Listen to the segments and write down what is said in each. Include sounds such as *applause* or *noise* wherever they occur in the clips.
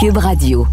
Cube Radio.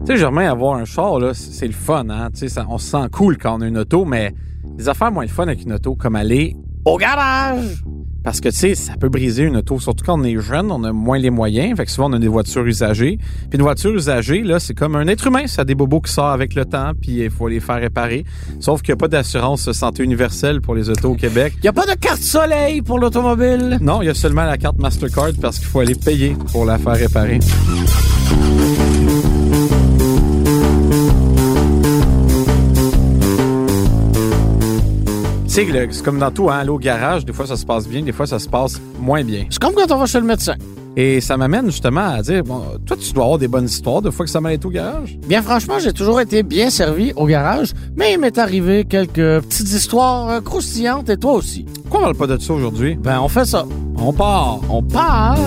Tu sais, Germain, avoir un char, là, c'est le fun, hein? Tu sais, on se sent cool quand on a une auto, mais les affaires moins le fun avec une auto, comme aller au garage! Parce que, tu sais, ça peut briser une auto, surtout quand on est jeune, on a moins les moyens. Fait que souvent, on a des voitures usagées. Puis une voiture usagée, là, c'est comme un être humain. Ça a des bobos qui sortent avec le temps, puis il faut les faire réparer. Sauf qu'il n'y a pas d'assurance santé universelle pour les autos au Québec. Il a pas de carte soleil pour l'automobile? Non, il y a seulement la carte Mastercard parce qu'il faut aller payer pour la faire réparer. Sais, c'est comme dans tout, hein, aller au garage, des fois ça se passe bien, des fois ça se passe moins bien. C'est comme quand on va chez le médecin. Et ça m'amène justement à dire, bon, toi tu dois avoir des bonnes histoires de fois que ça m'a été au garage? Bien franchement, j'ai toujours été bien servi au garage, mais il m'est arrivé quelques petites histoires euh, croustillantes et toi aussi. Pourquoi on parle pas de ça aujourd'hui? Ben, on fait ça. On part! On part.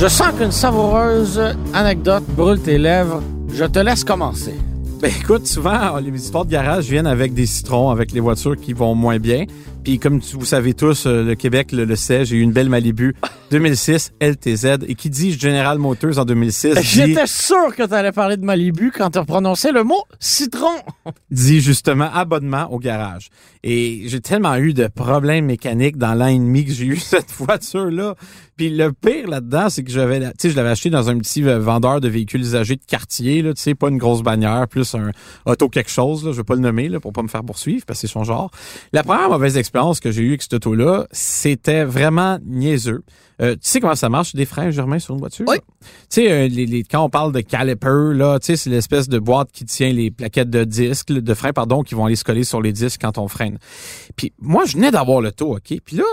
Je sens qu'une savoureuse anecdote brûle tes lèvres. Je te laisse commencer. Ben écoute, souvent, les histoires de garage viennent avec des citrons, avec les voitures qui vont moins bien. Puis comme vous savez tous, euh, le Québec le, le sait, j'ai eu une belle Malibu *laughs* 2006 LTZ. Et qui dit General Motors en 2006 dit, J'étais sûr que tu allais parler de Malibu quand tu prononcé le mot citron. *laughs* dit justement abonnement au garage. Et j'ai tellement eu de problèmes mécaniques dans l'an et demi que j'ai eu *laughs* cette voiture-là. Puis le pire là-dedans, c'est que j'avais, tu sais, je l'avais acheté dans un petit euh, vendeur de véhicules usagés de quartier, là, tu sais, pas une grosse bannière, plus un auto quelque chose, là, je vais pas le nommer, là, pour pas me faire poursuivre, parce que c'est son genre. La première mauvaise expérience que j'ai eue avec cette auto-là, c'était vraiment niaiseux. Euh, tu sais comment ça marche, des freins, Germain, sur une voiture? Oui. Tu sais, euh, les, les- quand on parle de caliper, là, tu sais, c'est l'espèce de boîte qui tient les plaquettes de disques, de frein, pardon, qui vont aller se coller sur les disques quand on freine. Puis moi, je venais d'avoir le taux, OK? Puis là,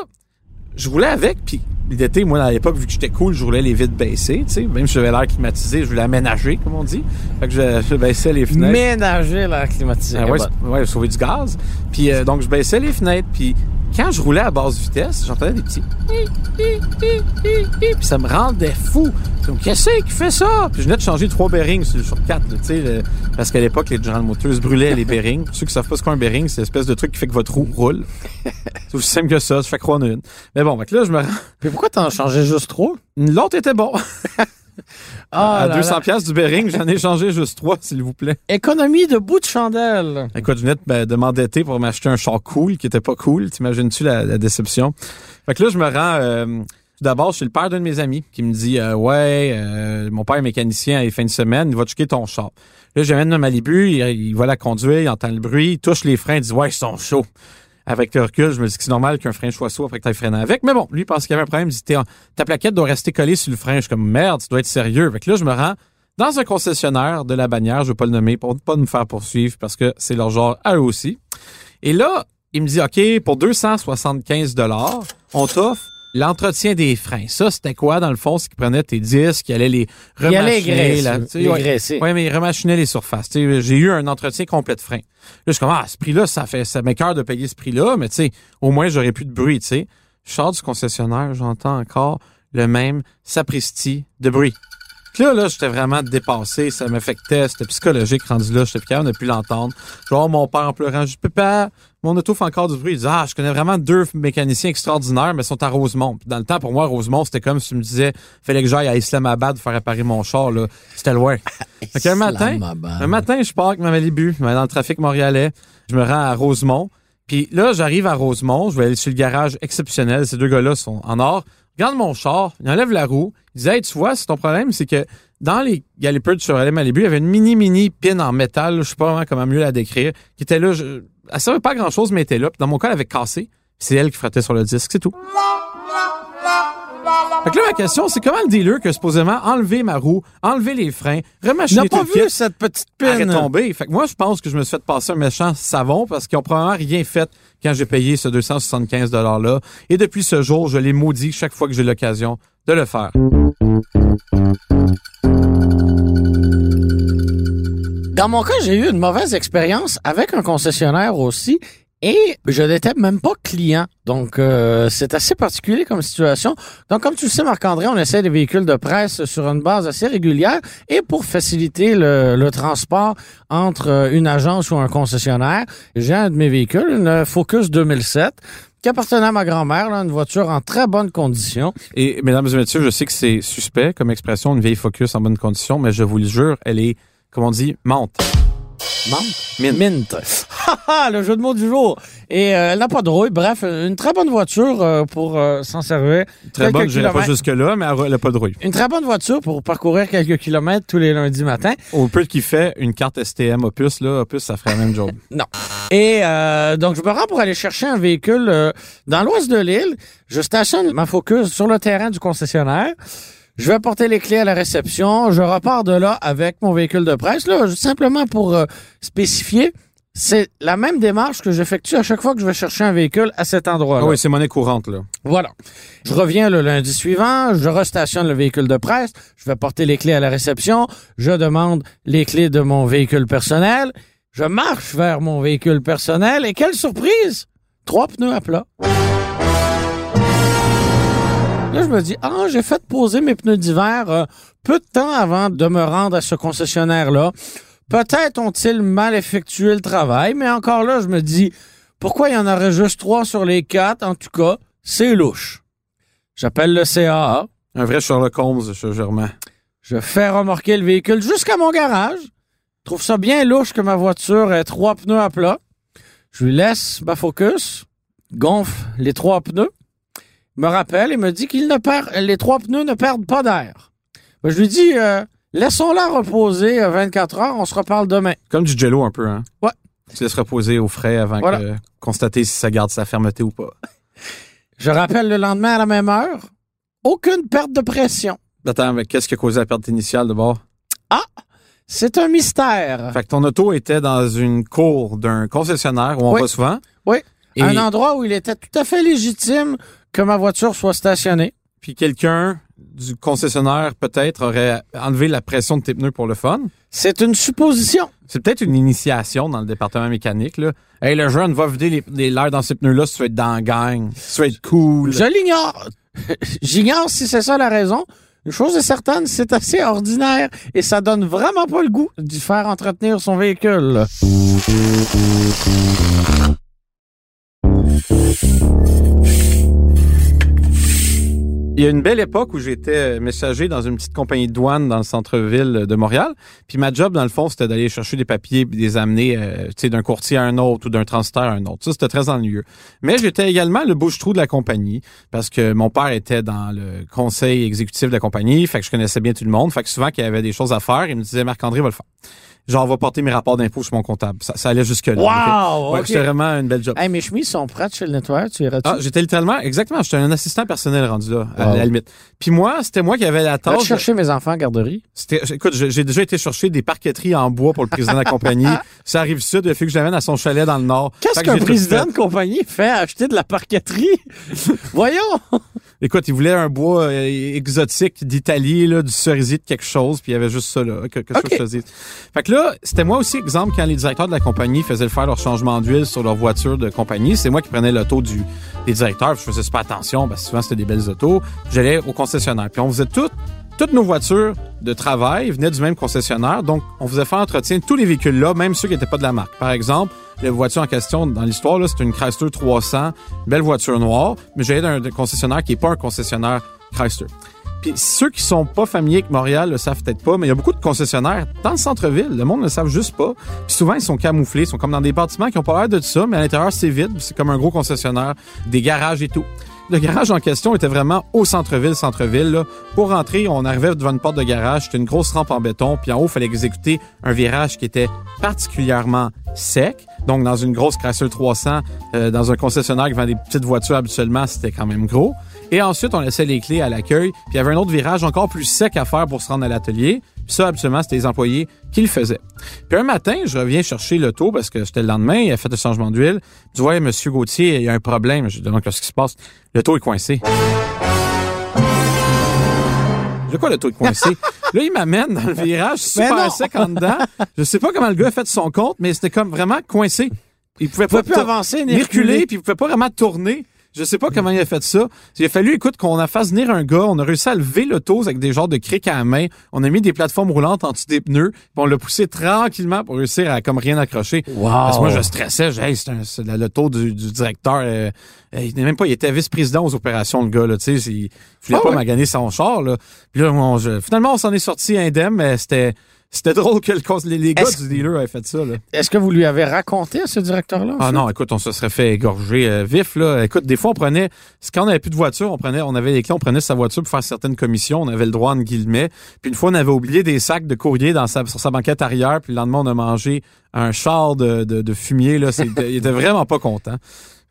je roulais avec, puis l'été, moi, à l'époque, vu que j'étais cool, je roulais les vitres baissées, tu sais. Même si j'avais l'air climatisé, je voulais aménager, comme on dit. Fait que je, je baissais les fenêtres. Ménager l'air climatisé. Ah ouais, ouais, sauver du gaz. Puis euh, donc je baissais les fenêtres. Puis quand je roulais à basse vitesse, j'entendais des petits. Puis ça me rendait fou. Donc qu'est-ce qui fait ça? Puis je venais de changer trois bearings sur, sur quatre. Tu sais, le- parce qu'à l'époque les General Motors brûlaient les bearings. Pour ceux qui savent pas ce qu'est un bearing, c'est l'espèce de truc qui fait que votre roue roule. *laughs* c'est aussi simple que ça. Je fais croire en une. Mais bon, que là je me rends. Puis pourquoi t'en as changé juste trop? L'autre était bon. *laughs* Ah, à là 200 là. pièces du bearing, j'en ai changé juste trois, s'il vous plaît. Économie de bout de chandelle. Écoute, je venais de, ben, de m'endetter pour m'acheter un char cool qui était pas cool. T'imagines-tu la, la déception? Fait que là, je me rends euh, d'abord chez le père d'un de mes amis qui me dit euh, Ouais, euh, mon père est mécanicien à les fins de semaine, il va checker ton char. Là, j'amène le Malibu, il, il va la conduire, il entend le bruit, il touche les freins, il dit Ouais, ils sont chauds. Avec le recul, je me dis que c'est normal qu'un frein soit chaud après que tu avec. Mais bon, lui, pense qu'il y avait un problème. Il dit Ta plaquette doit rester collée sur le frein. Je comme Merde, tu dois être sérieux. Fait que là, je me rends dans un concessionnaire de la bannière, je vais pas le nommer pour ne pas me faire poursuivre parce que c'est leur genre à eux aussi. Et là, il me dit, OK, pour 275 dollars, on t'offre l'entretien des freins. Ça, c'était quoi, dans le fond? C'est qu'il prenait tes disques, il allait les remachiner. ouais. Ouais, mais il remachinait les surfaces. J'ai eu un entretien complet de freins. Là, je suis comme, ah, ce prix-là, ça fait, ça m'écœure de payer ce prix-là, mais tu sais, au moins, j'aurais plus de bruit, tu sais. Je sors du concessionnaire, j'entends encore le même sapristi de bruit. Puis là, là, j'étais vraiment dépassé, ça m'affectait, c'était psychologique rendu là, j'étais plus capable de plus l'entendre. Genre, mon père en pleurant, je dis, papa, mon auto fait encore du bruit. Il dit, ah, je connais vraiment deux mécaniciens extraordinaires, mais ils sont à Rosemont. Puis dans le temps, pour moi, Rosemont, c'était comme si tu me disais, fallait que j'aille à Islamabad faire réparer mon char, là. C'était loin. *laughs* fait qu'un matin, un matin, je pars avec ma Malibu, dans le trafic montréalais. Je me rends à Rosemont. Puis là, j'arrive à Rosemont. Je vais aller sur le garage exceptionnel. Ces deux gars-là sont en or. Regarde mon char. Il enlève la roue. Il dit, hey, tu vois, c'est ton problème, c'est que dans les galipers de Chevrolet Malibu, il y avait une mini, mini pin en métal. Je sais pas vraiment comment mieux la décrire. Qui était là. Je, elle servait pas à grand chose, mais elle était là. Puis dans mon cas, elle avait cassé. C'est elle qui frottait sur le disque. C'est tout. Fait que là, ma question, c'est comment le dealer qui a supposément enlevé ma roue, enlevé les freins, remachiner pas tout le vu kit, cette petite pine? retombé. Fait que moi, je pense que je me suis fait passer un méchant savon parce qu'ils ont probablement rien fait quand j'ai payé ce 275 $-là. Et depuis ce jour, je l'ai maudit chaque fois que j'ai l'occasion de le faire. Dans mon cas, j'ai eu une mauvaise expérience avec un concessionnaire aussi. Et je n'étais même pas client. Donc, euh, c'est assez particulier comme situation. Donc, comme tu le sais, Marc-André, on essaie des véhicules de presse sur une base assez régulière et pour faciliter le, transport entre euh, une agence ou un concessionnaire, j'ai un de mes véhicules, une Focus 2007 qui appartenait à ma grand-mère, une voiture en très bonne condition. Et mesdames et messieurs, je sais que c'est suspect comme expression, une vieille Focus en bonne condition, mais je vous le jure, elle est, comme on dit, menthe. Mint. Mint. *laughs* Le jeu de mots du jour. Et euh, elle n'a pas de rouille. Bref, une très bonne voiture euh, pour euh, s'en servir. Très bonne, je pas jusque-là, mais elle n'a pas de rouille. Une très bonne voiture pour parcourir quelques kilomètres tous les lundis matin. Au peu qu'il fait une carte STM Opus, là, Opus, ça ferait la même job. *laughs* Et euh, donc, je me rends pour aller chercher un véhicule dans l'ouest de l'île. Je stationne ma Focus sur le terrain du concessionnaire. Je vais porter les clés à la réception. Je repars de là avec mon véhicule de presse. Là, simplement pour euh, spécifier, c'est la même démarche que j'effectue à chaque fois que je vais chercher un véhicule à cet endroit-là. Ah oui, c'est monnaie courante, là. Voilà. Je reviens le lundi suivant, je restationne le véhicule de presse, je vais porter les clés à la réception, je demande les clés de mon véhicule personnel, je marche vers mon véhicule personnel et quelle surprise! Trois pneus à plat. Là, je me dis, ah, j'ai fait poser mes pneus d'hiver euh, peu de temps avant de me rendre à ce concessionnaire-là. Peut-être ont-ils mal effectué le travail, mais encore là, je me dis, pourquoi il y en aurait juste trois sur les quatre? En tout cas, c'est louche. J'appelle le CAA. Un vrai Sherlock Holmes, je germain. Je fais remorquer le véhicule jusqu'à mon garage. Je trouve ça bien louche que ma voiture ait trois pneus à plat. Je lui laisse ma Focus, gonfle les trois pneus, me rappelle et me dit qu'il ne perd, les trois pneus ne perdent pas d'air. Ben, je lui dis, euh, laissons-la reposer euh, 24 heures, on se reparle demain. Comme du jello un peu, hein? Ouais. Tu laisses reposer au frais avant Voilà. que constater si ça garde sa fermeté ou pas. *laughs* Je rappelle le lendemain à la même heure. Aucune perte de pression. Attends, mais qu'est-ce qui a causé la perte initiale de bord? C'est un mystère. Fait que ton auto était dans une cour d'un concessionnaire où on Oui. va souvent. Oui. Et Un endroit où il était tout à fait légitime que ma voiture soit stationnée. puis quelqu'un du concessionnaire peut-être aurait enlevé la pression de tes pneus pour le fun. C'est une supposition. C'est peut-être une initiation dans le département mécanique. Là. Hey, le jeune va vider les, l'air dans ces pneus-là si tu veux être dans la gang, si tu veux être cool. Je l'ignore. *laughs* J'ignore si c'est ça la raison. Une chose est certaine, c'est assez ordinaire et ça donne vraiment pas le goût d'y faire entretenir son véhicule. Il y a une belle époque où j'étais messager dans une petite compagnie de douane dans le centre-ville de Montréal. Puis ma job, dans le fond, c'était d'aller chercher des papiers puis les amener euh, d'un courtier à un autre ou d'un transitaire à un autre. Ça, c'était très ennuyeux. Mais j'étais également le bouche-trou de la compagnie parce que mon père était dans le conseil exécutif de la compagnie. Fait que je connaissais bien tout le monde. Fait que souvent qu'il y avait des choses à faire, il me disait, Marc-André va le faire. Genre, va porter mes rapports d'impôts sur mon comptable. Ça, ça allait jusque-là. Wow! Ouais, ok. C'était vraiment une belle job. Hey, mes chemises sont prêtes chez le nettoyeur, tu iras-tu? Ah, j'étais littéralement, exactement, j'étais un assistant personnel rendu là, à la limite. Puis moi, c'était moi qui avais la tâche. chercher mes enfants à garderie? C'était, écoute, j'ai déjà été chercher des parqueteries en bois pour le président de la compagnie. *laughs* Ça arrive sud, il a fallu que je l'amène à son chalet dans le nord. Qu'est-ce Fait que qu'un président fait. de compagnie fait acheter de la parqueterie? *laughs* Voyons! Écoute, il voulait un bois euh, exotique d'Italie, là, du cerisier de quelque chose, puis il y avait juste ça là, que, que ça, Ok. je te dise. Fait que là, c'était moi aussi, exemple, quand les directeurs de la compagnie faisaient faire leur changement d'huile sur leur voiture de compagnie, c'est moi qui prenais l'auto du des directeurs, puis je faisais super attention, parce que souvent c'était des belles autos. J'allais au concessionnaire, puis on faisait tout toutes nos voitures de travail venaient du même concessionnaire, donc on faisait faire entretien tous les véhicules-là, même ceux qui n'étaient pas de la marque. Par exemple, la voiture en question dans l'histoire, c'est une Chrysler 300, belle voiture noire, mais j'allais d'un concessionnaire qui est pas un concessionnaire Chrysler. Puis ceux qui sont pas familiers avec Montréal le savent peut-être pas, mais il y a beaucoup de concessionnaires dans le centre-ville. Le monde ne le savent juste pas. Puis souvent, ils sont camouflés, ils sont comme dans des bâtiments qui ont pas l'air de ça, mais à l'intérieur, c'est vide. C'est comme un gros concessionnaire, des garages et tout. Le garage en question était vraiment au centre-ville, centre-ville. Pour rentrer, on arrivait devant une porte de garage, c'était une grosse rampe en béton, puis en haut, il fallait exécuter un virage qui était particulièrement sec. Donc, dans une grosse Chrysler 300, euh, dans un concessionnaire qui vend des petites voitures habituellement, c'était quand même gros. Et ensuite, on laissait les clés à l'accueil, puis il y avait un autre virage encore plus sec à faire pour se rendre à l'atelier. Puis ça, habituellement, c'était les employés qui le faisaient. Puis un matin, je reviens chercher l'auto parce que c'était le lendemain, il a fait le changement d'huile. Je dis, ouais, monsieur Gauthier, il y a un problème. Je dis, donc, qu'est-ce qui se passe? L'auto est coincé. De quoi l'auto est coincé? *laughs* là, il m'amène dans le virage super sec en dedans. Je sais pas comment le gars a fait son compte, mais c'était comme vraiment coincé. il pouvait Il pouvait pas plus avancer, ni reculer. puis il pouvait pas vraiment tourner. Je sais pas comment il a fait ça. Il a fallu, écoute, qu'on a fasse venir un gars. On a réussi à lever l'auto avec des genres de crics à la main. On a mis des plateformes roulantes en dessous des pneus. Puis on l'a poussé tranquillement pour réussir à comme rien accrocher. Wow. Parce que moi, je stressais. Je, hey, c'est c'est l'auto du, du directeur. euh, il n'est même pas, il était vice-président aux opérations, le gars, là, tu sais. Il voulait Ah pas ouais? maganer son char, là. Puis là, on- je- finalement, on s'en est sorti indemne, mais c'était, c'était drôle que le, les, gars Est-ce- du dealer avaient fait ça, là. Est-ce que vous lui avez raconté à ce directeur-là? Ah non, écoute, on se serait fait égorger euh, vif là. Écoute, des fois on prenait, c'est quand on avait plus de voiture, on prenait, on avait les clés, on prenait sa voiture pour faire certaines commissions, on avait le droit en guillemets. Puis une fois on avait oublié des sacs de courrier dans sa, sur sa banquette arrière, puis le lendemain on a mangé un char de, de, de fumier là. Il était vraiment pas content.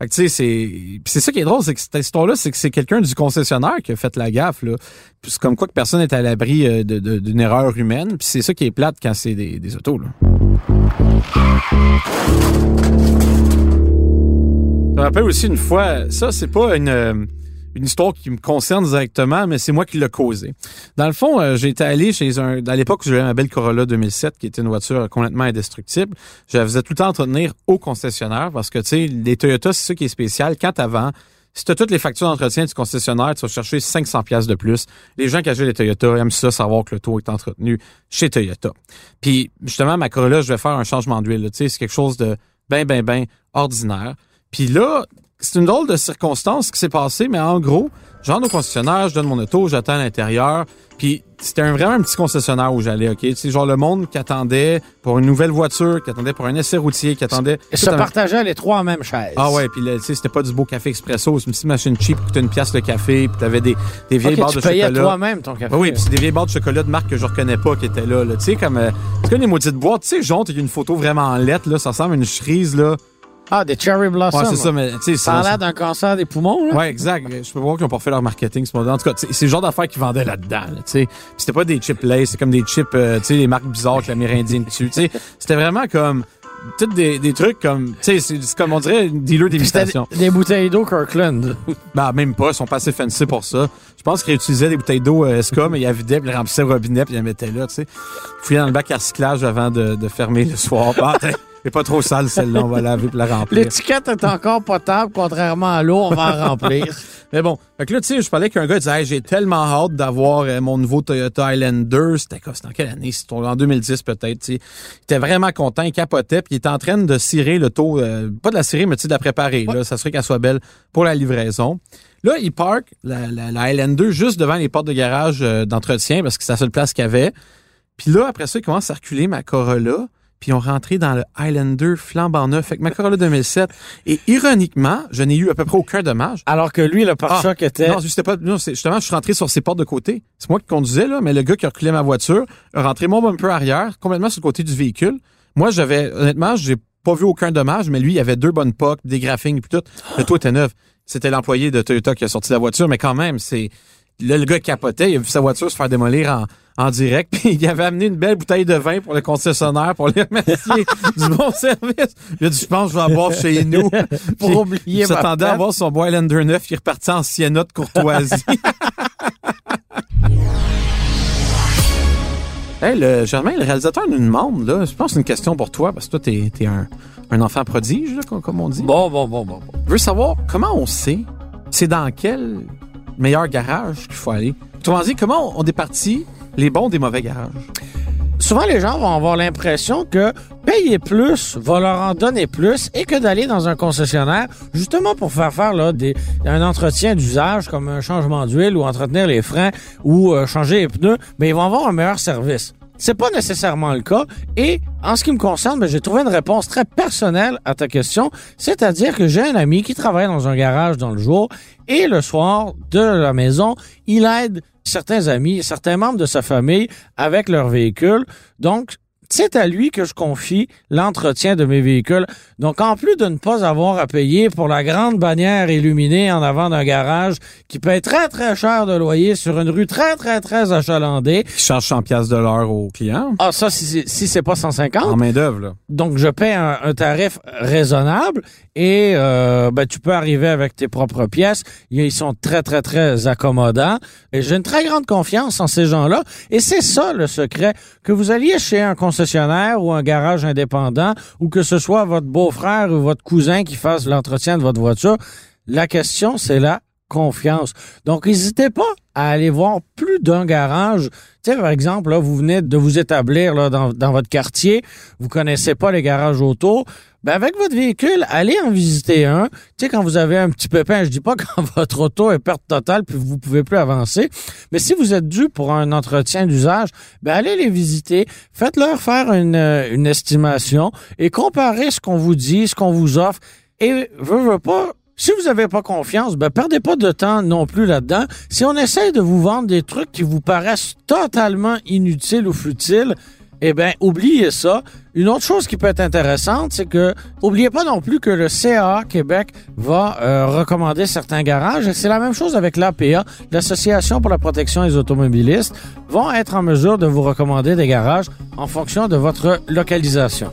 Fait que tu sais, c'est, c'est ça qui est drôle, c'est que cette histoire-là, c'est que c'est quelqu'un du concessionnaire qui a fait la gaffe là. C'est comme quoi que personne n'est à l'abri euh, d'une erreur humaine. Puis c'est ça qui est plate quand c'est des, des autos là. Je me rappelle aussi une fois, ça, c'est pas une, euh, une histoire qui me concerne directement, mais c'est moi qui l'ai causé. Dans le fond, euh, été allé chez un... À l'époque, j'avais ma belle Corolla 2007, qui était une voiture complètement indestructible. Je la faisais tout le temps entretenir au concessionnaire parce que, tu sais, les Toyota, c'est ça qui est spécial. Quand avant, si tu as toutes les factures d'entretien du concessionnaire, tu vas chercher 500 pièces de plus. Les gens qui achètent les Toyota aiment ça, savoir que le taux est entretenu chez Toyota. Puis, justement, ma Corolla, je vais faire un changement d'huile. Tu sais, c'est quelque chose de ben, ben, ben ordinaire. Puis là, c'est une drôle de circonstance qui s'est passée, mais en gros, je rentre au concessionnaire, je donne mon auto, j'attends à l'intérieur. Puis c'était un, vraiment un petit concessionnaire où j'allais, OK? Tu sais, genre le monde qui attendait pour une nouvelle voiture, qui attendait pour un essai routier, qui attendait... Et se partageaient les trois en même chaise. ah ouais, puis tu sais, c'était pas du beau café expresso, c'est une petite machine cheap qui coûtait une pièce le café, puis t'avais des, des vieilles barres tu de payais chocolat. toi-même ton café. Ah oui, puis c'est des vieilles barres de chocolat de marque que je reconnais pas qui étaient là. là. Tu sais, comme. euh, c'est comme les maudites boîtes, tu sais, jaune, a une photo vraiment en lettres, là. Ça ressemble à une cerise, là. Ah, des cherry blossoms. Ouais, c'est ça, mais tu sais, Ça a l'air d'un cancer des poumons, là. Ouais, exact. Je peux voir qu'ils ont pas fait leur marketing ce modèle. En tout cas, c'est le genre d'affaires qu'ils vendaient là-dedans. Là, tu sais. Puis c'était pas des chips Lays, c'est comme des chips, euh, tu sais, les marques bizarres avec l'amérindien dessus. Tu sais, c'était vraiment comme toutes des, des trucs comme, tu sais, c'est comme on dirait une dealer d'imitation. des, des bouteilles d'eau Kirkland. *laughs* Ben, même pas, ils sont pas assez fancy pour ça. Je pense qu'ils réutilisaient des bouteilles d'eau euh, SK, mais ils la vidaient, puis ils remplissaient le robinet, puis ils la mettaient là, tu sais. Ils fouillaient dans le bac à recyclage avant de, de fermer le soir. Ah, c'est pas trop sale celle-là, on va laver la remplir. L'étiquette est encore potable, contrairement à l'eau, on va en remplir. *laughs* Mais bon, fait que là, tu sais, je parlais qu'un gars disait, Hey, j'ai tellement hâte d'avoir euh, mon nouveau Toyota Highlander. C'était quoi? C'était en quelle année? C'était en 2010 peut-être, tu sais. Il était vraiment content, il capotait, puis il était en train de cirer le taux, euh, pas de la cirer, mais de la préparer, là. Ça serait qu'elle soit belle pour la livraison. Là, il park la, la, la Highlander juste devant les portes de garage euh, d'entretien parce que c'est la seule place qu'il y avait. Puis là, après ça, il commence à reculer ma Corolla. Puis ils ont rentré dans le Highlander flambant neuf avec ma Corolla 2007. Et ironiquement, je n'ai eu à peu près aucun dommage. Alors que lui, le pare-choc était... Non, c'était pas. Non, justement, je suis rentré sur ses portes de côté. C'est moi qui conduisais là, mais le gars qui a reculé ma voiture a rentré mon bumper arrière, complètement sur le côté du véhicule. Moi, j'avais honnêtement, j'ai pas vu aucun dommage, mais lui, il avait deux bonnes pocs, des graphings puis tout. Le toit était neuf. C'était l'employé de Toyota qui a sorti la voiture, mais quand même, c'est là le gars capotait, il a vu sa voiture se faire démolir en en direct, *laughs* puis il avait amené une belle bouteille de vin pour le concessionnaire pour les remercier *laughs* du bon service. Il a dit, je pense que je vais en boire chez nous. *laughs* Pour oublier il s'attendait à avoir son bois Highlander 9, il est reparti en Sienna de courtoisie. hey, le, Germain, le réalisateur nous demande, là, je pense que c'est une question pour toi, parce que toi, t'es es un, un enfant prodige, là, comme, on dit. Bon, bon, bon, bon. bon. Je veux savoir comment on sait, c'est dans quel meilleur garage qu'il faut aller. Autrement dit, comment on départit les bons des mauvais garages? Souvent, les gens vont avoir l'impression que payer plus va leur en donner plus et que d'aller dans un concessionnaire, justement pour faire faire là, un entretien d'usage comme un changement d'huile ou entretenir les freins ou euh, changer les pneus, mais ils vont avoir un meilleur service. C'est pas nécessairement le cas. Et en ce qui me concerne, ben, j'ai trouvé une réponse très personnelle à ta question. C'est-à-dire que j'ai un ami qui travaille dans un garage dans le jour et le soir de la maison, il aide certains amis, certains membres de sa famille avec leur véhicule. Donc, c'est à lui que je confie l'entretien de mes véhicules. Donc, en plus de ne pas avoir à payer pour la grande bannière illuminée en avant d'un garage qui paye très, très cher de loyer sur une rue très, très, très achalandée. Qui charge 100 pièces de l'heure aux clients? Ah, ça, si, c'est- si c'est pas 150, En main-d'œuvre, là. donc je paie un, un tarif raisonnable et euh, ben, tu peux arriver avec tes propres pièces. Ils sont très, très, très accommodants. Et j'ai une très grande confiance en ces gens-là. Et c'est ça le secret, que vous alliez chez un concessionnaire ou un garage indépendant ou que ce soit votre beau-frère ou votre cousin qui fasse l'entretien de votre voiture. La question, c'est la confiance. Donc, n'hésitez pas à aller voir plus d'un garage. Tu sais, par exemple, là, vous venez de vous établir là, dans, dans votre quartier, vous connaissez pas les garages auto. Ben avec votre véhicule, allez en visiter un. Tu sais, quand vous avez un petit pépin, je dis pas *laughs* quand votre auto est perte totale puis vous pouvez plus avancer, mais si vous êtes dû pour un entretien d'usage, ben allez les visiter, faites-leur faire une, une estimation et comparez ce qu'on vous dit, ce qu'on vous offre. Et veux, veux pas, si vous n'avez pas confiance, ben perdez pas de temps non plus là-dedans. Si on essaye de vous vendre des trucs qui vous paraissent totalement inutiles ou futiles, eh bien, oubliez ça. Une autre chose qui peut être intéressante, c'est que oubliez pas non plus que le CA Québec va euh, recommander certains garages. C'est la même chose avec l'APA, l'Association pour la protection des automobilistes, vont être en mesure de vous recommander des garages en fonction de votre localisation.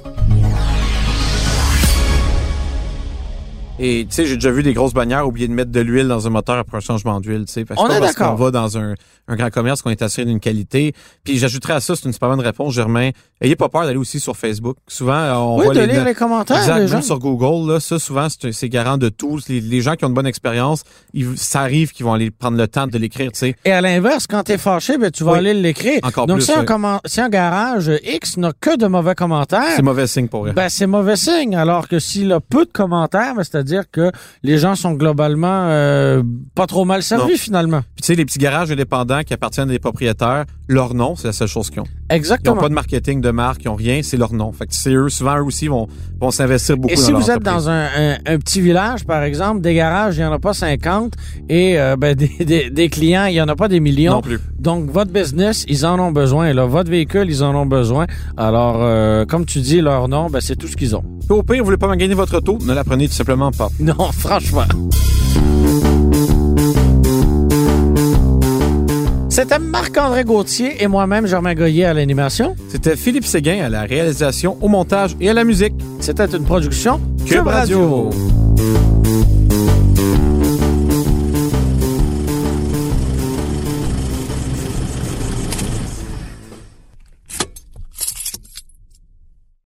Et tu sais, j'ai déjà vu des grosses bannières oublier de mettre de l'huile dans un moteur après un changement d'huile, tu sais. Parce On que est parce qu'on va dans un, un grand commerce qu'on est assuré d'une qualité. Puis j'ajouterais à ça, c'est une super bonne réponse, Germain. Ayez pas peur d'aller aussi sur Facebook. Souvent, euh, on oui, voit de les, lire les commentaires Exact, des gens. même sur Google, là, ça souvent c'est c'est garant de tout. Les, les gens qui ont une bonne expérience, ils- ça arrive qu'ils vont aller prendre le temps de l'écrire, tu sais. Et à l'inverse, quand t'es fâché, ben, tu vas Oui. aller l'écrire. Encore Donc, plus, si, un oui. commen- si un garage X n'a que de mauvais commentaires, C'est mauvais signe pour eux. Ben, c'est mauvais signe. Alors que s'il a peu de commentaires, ben, c'est-à-dire que les gens sont globalement euh, pas trop mal servis Non. finalement. Puis tu sais, les petits garages indépendants qui appartiennent à des propriétaires, leur nom, c'est la seule chose qu'ils ont. Ils n'ont Exactement. pas de marketing de marque, ils ont rien, c'est leur nom. Fait que c'est eux, souvent eux aussi vont, vont s'investir beaucoup Et dans si leur vous êtes entreprise. dans un, un- un petit village, par exemple, des garages, il n'y en a pas 50 et euh, ben, *laughs* des, des- des clients, il n'y en a pas des millions. Non plus. Donc, votre business, ils en ont besoin. Là. Votre véhicule, ils en ont besoin. Alors, euh, comme tu dis, leur nom, ben, c'est tout ce qu'ils ont. Puis au pire, vous voulez pas gagner votre auto, ne la prenez tout simplement *laughs* Non, franchement. C'était Marc-André Gauthier et moi-même, Germain Goyer à l'animation. C'était Philippe Séguin à la réalisation, au montage et à la musique. C'était une production Cube Radio. Radio.